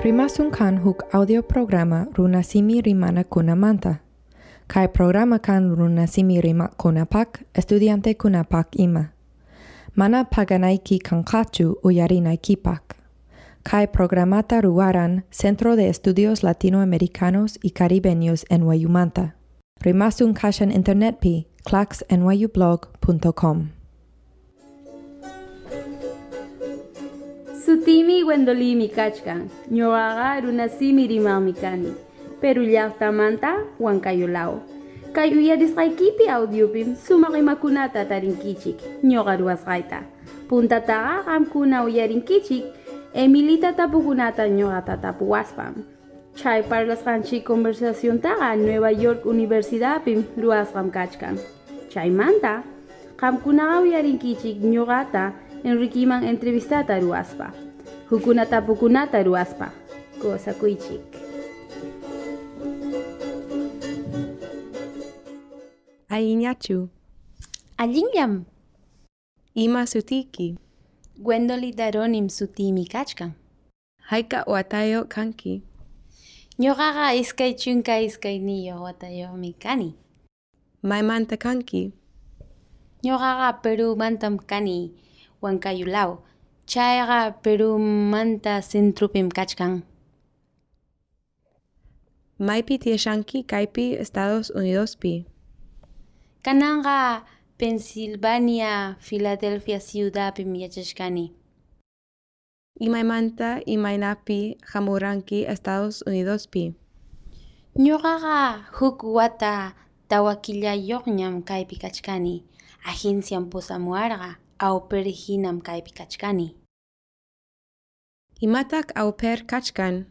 Rimasun kan huk audio programa runasimi rimana kunamanta. Kai programa kan runasimi rima kunapak estudiante kunapak ima. Mana paganaiki kankachu uyarinaikipak. Kai programata ruaran Centro de Estudios Latinoamericanos y Caribeños en Wayumanta. Rimasun kashan internet pi claxnyublog.com. Sutimi wendolimi kachkan, ñoaga runasimi rimamikani, pero llaqtamanta huancayolao. Kay uyarisqaykipi audiopim sumaqimakunata tarinkichik, ñoqa ruwasqayta. Puntataqa qamkuna uyarinkichik, Emilita tapukunata ñoqata tapuwaspam. Chay parlasqanchik conversaciontaqa Nueva York Universidadpim ruwasqam kachkan. Chaymanta, qamkunaqa uyarinkichik ñoqata Enriquiman entrevistata ruaspa. Hukuna tapukunata ruaspa. Kosakuychik. Aiñachu, Allinllam, ima sutiki, Gwendoli daronim sutimi kachkan. haika watayo kanki, Ñoqaqa iskay chunka iskay niyo watayomi kani. maimanta kanki, Ñoqaqa Perumantam kani Huancayulao. Chayqa Perumanta centrupim kachkan. maipi tieshanki kaipi Estados Unidospi, Kananqa Pennsylvania, Philadelphia ciudadpim yachashkani. imaimanta imainapi hamuranki Estados Unidospi, Ñuqaqa huk wata tawakillayoqñam kaypi kachkani. Agenciam pusamuarqa awperhinam kaypi kachkani. imatak au per kachkan,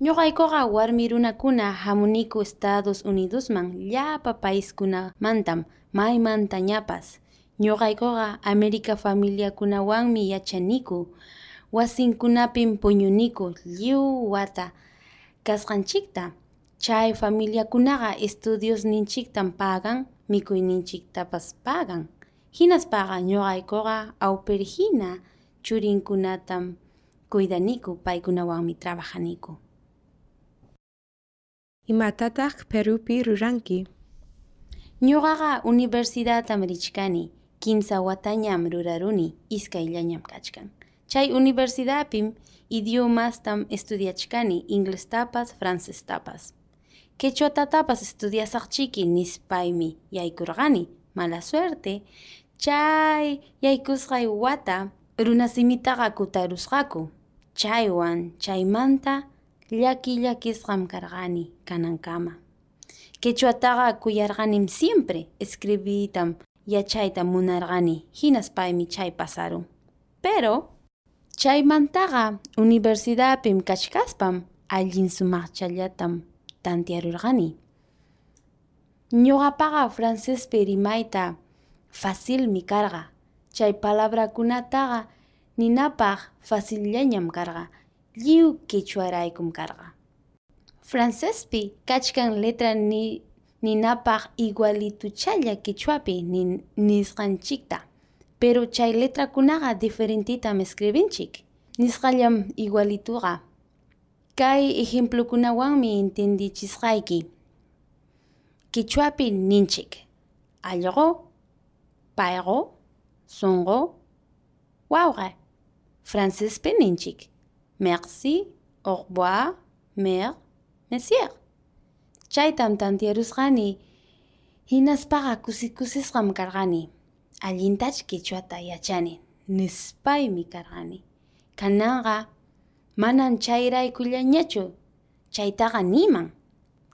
Ñuqaykuqa warmi runakuna hamuniku Estados Unidosman llapa paiskunamantam maymantañapas. Ñuqaykuqa America familiakunawanmi yachaniku. Wasinkunapim puñuniku lliw wata kasqanchikta. Chay familiakunaqa estudiosninchiktam pagan, mikuyninchiktapas pagan. Hinaspaqa ñuqaykuqa awperhina churinkunatam cuidaniku paykunawanmi trabajaniku. imatatak Perupi ruranki, Ñuqaqa universidadtam richkani, kimsa watañam ruraruni, iskayllañam kachkan. Chay universidadpim idiomastam estudiachkani, inglestapas, francestapas. Quechuatatapas estudiasaqchiki nispaymi yaykurqani, mala suerte. Chay yaykusqay wata runasimitaqa kutarusqaku. Chaywan chaymanta llaki llakisqam karqani kanankama. Quechuataqa kuyarqanim siempre escribitam yachayta munarqani hinaspaymi chay pasarun. Pero chaymantaqa universidadpim kachkaspam allin sumaqchallatam tantiarurqani. Ñuqapaqa francespi rimayta facilmi karqa. Chay palabrakunataqa ninapaq facillañam karqa. Lliw quechuaraykum karqa. Francespi kachkan letra ni ninapaq igualituchalla quechuapi nin, nisqanchikta. Pero chay letrakunaqa diferentitam escribinchik. Nisqallam igualituqa. Kay ejemplokunawanmi entendichisqayki. Quechuapi ninchik. Allqu, payqu, sunqu, wawqa. Francespi ninchik. Merci, au revoir, mer, monsieur. Chaytam tantiarusqani hinaspaqa kusikusisqam karqani. Allintach quechuata yachani, nispaymi karqani. Kananqa manam chayraykullañachu, chaytaqa niman.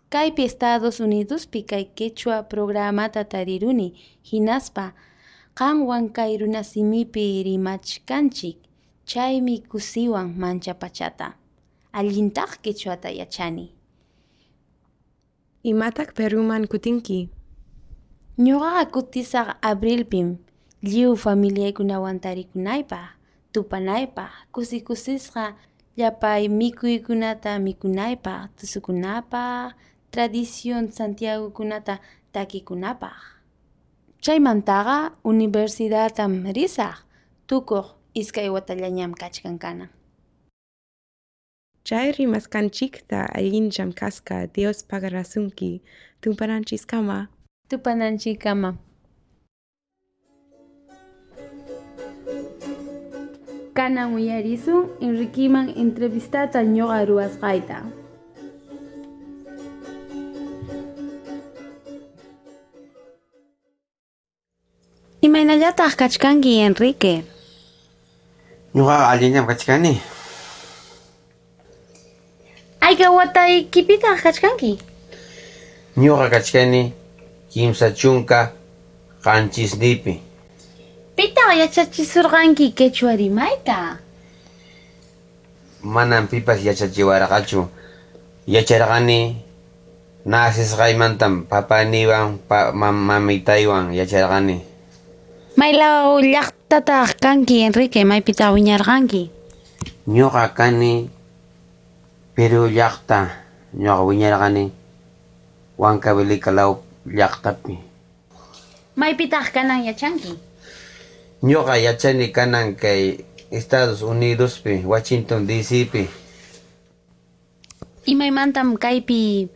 Kaypi Estados Unidospi kay quechua programata tariruni hinaspa qanwan kay runasimipi rimachkanchik chaymi kusiwan manchapachata. Allintaq quechuata yachani. imatak Peruman kutinki, Ñuqaqa kutisaq abrilpim lliw familiaykunawan tarikunaypaq, tupanaypaq, kusikusisqa llapay mikuykunata mikunaypaq, tusukunapaq, tradición Santiagokunata takikunapaq. Chaymantaqa universidadtam risaq, tukuq iskay watallañam kachkan kana. Chay rimaskanchikta allincham kaska Dios pagarasunki tumpananchis kama. Tupananchi kama. Kanan uyarisun Enriquiman entrevistata ñoqa ruwasqayta. Imaynallataq kachkanki Enrique? Ñuqa allinñam kachkani. Ayka wataykipitaq kachkanki? Ñuqa kachkani kimsa chunka qanchisnipi. Pitaq yachachisurqanki quechua rimayta? Manan pipas yachachiwarqachu. Yacharqani nasisqaymantam papaniwan pa, mam, mamitaywan yacharqani. Maylaw llaqtataq kanki Enrique maypita wiñarqanki? Ñuqa kani Peru llaqta ñuqa wiñarqani Huancavelica law llaqtapi. Maypitaq kanan yachanki? Ñuqa yachani kanan kay Estados Unidospi, Washington DCpi. Imaymantam kaypi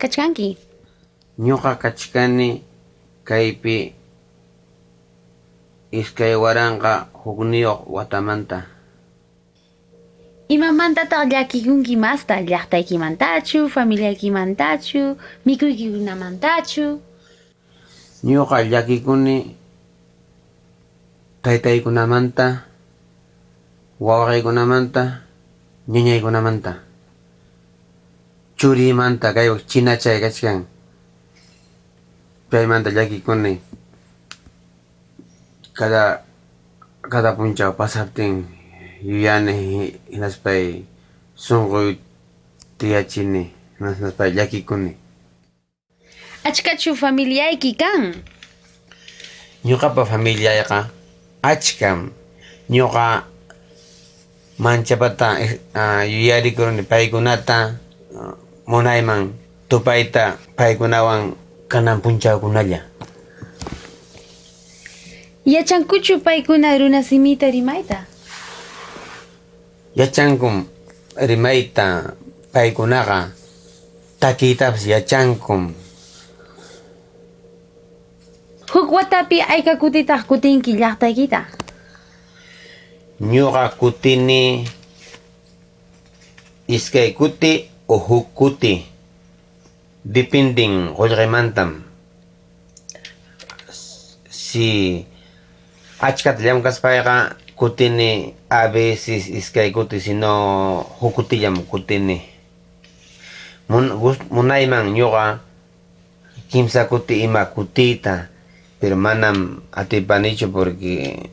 kachkanki? Ñuqa kachkani kaypi iskay waranqa hukniyuq watamanta. Imamantataq llakikunki masta llaqtaykimantachu, familiaykimantachu, mikuykikunamantachu? Ñuqa llakikuni taytaykunamanta, wawaqaykunamanta, ñañaykunamanta. Churimanta kayuq chinachay kachkan. Paymanta llakikuni cada cada punchaw pasaptin yuyani hinaspay sunquy tiyachini hinaspay llakikuni. Achkachu familiayki kan? Ñuqapa familiayqa achkam ñuqa manchapata uh, yuyarikuruni paykunata uh, munayman tupayta paykunawan kanan punchawkunalla. Yachankuchu paykuna runa simita rimayta? Yachankum rimayta paykunaqa takiytapas yachankum. Huk watapi ayka kutitaq kutinki llaqtaykita? Ñuqa kutini iskay kuti o huk kuti. Depending qullqimantam. Si achkata llamkaspayqa kutini a veces iskay kuti sino huk kutillam kutini. Munayman ñuqa kimsa kuti ima kutita pero manam atipanichu porque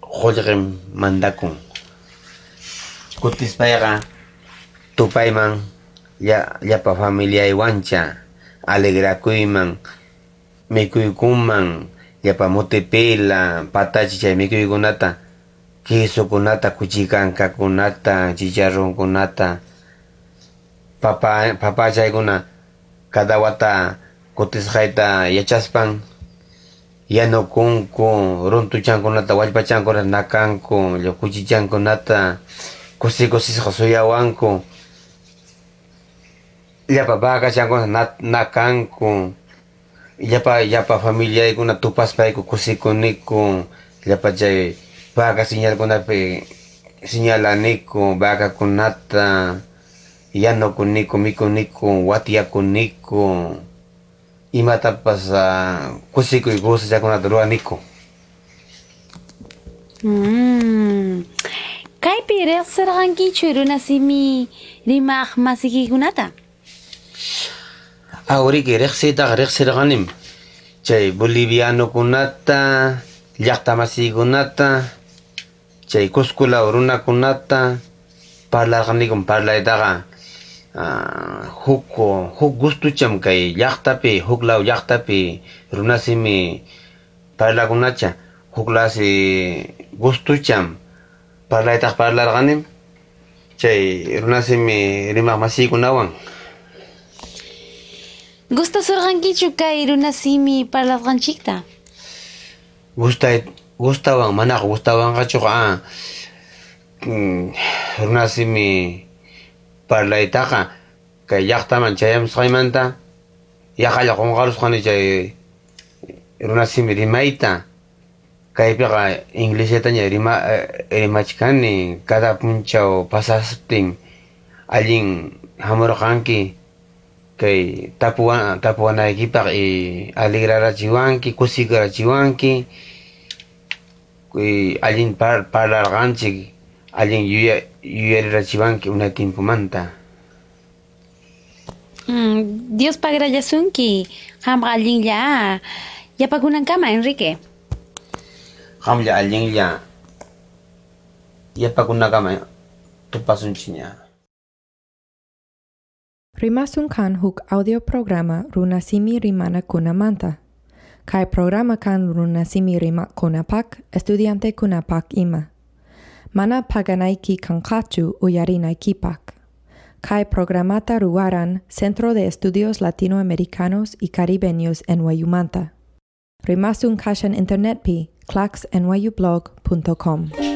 qullqim mandakun. Kutispayqa tupayman ya llapa familiaywancha alegracuyman mikuykunman llapa mutipila patachi chay mikuykunata quesokunata kuchikankakunata chicharronkunata papa papachaykuna cada wata kutisqayta yachaspan yanukunku runtuchankunata wallpachankunata nakanku kuchichankunata kusi kusisqa suyawanku llapa vakachankunata nakanku llapa llapa familiaykuna tupaspayku kusikuniku llapa chay vaca señalkunapi señalaniku vacakunata yanukuniku mikuniku watiyakuniku imatapas uh, kusikuy gustachakunata ruwaniku Mm. Kaypi riqsirqankichu runa simi rimaq masikikunata? Awriki riqsitaqa riqsirqanim chay bolivianokunata llaqta masiykunata chay Cusculaw runakunata parlarqanikun parlaytaqa huk huk gustucham kay llaqtapi huklaw llaqtapi runasimi parlakunacha huklasi gustucham parlaytaq parlarqanim chay runasimi rimaq masiykunawan Gustasurqankichu kay runa simi parlarqanchikta? gustay gustawan manaqa gustawanqachuqa ah, mm, runasimi parlaytaqa kay llaqtaman chayamusqaymanta yaqalla qunqarusqani chay runasimi rimayta kaypiqa inglesetaña rima rimachkani cada punchaw pasasptin allin hamurqanki kay tapuwan tapuwanaykipaq y alegrarachiwanki kusikarachiwanki y allin par parlarqanchik allin yuya yuyarirachiwanki una tiempumanta Mm, Dios pagrallasunki. Hamqa allinlla. Yapakunankama, Enrique. qamlla allinlla yapakunakama tupasunchiña Rimasun kan huk audio programa runasimi rimana kunamanta. Kai programa kan runasimi rima kunapak estudiante kunapak ima. Mana paganaiki kankachu uyarinaikipak. Kai programata ruaran Centro de Estudios Latinoamericanos y Caribeños en Wayumanta. Rimasun kashan internet pi claxnyublog.com.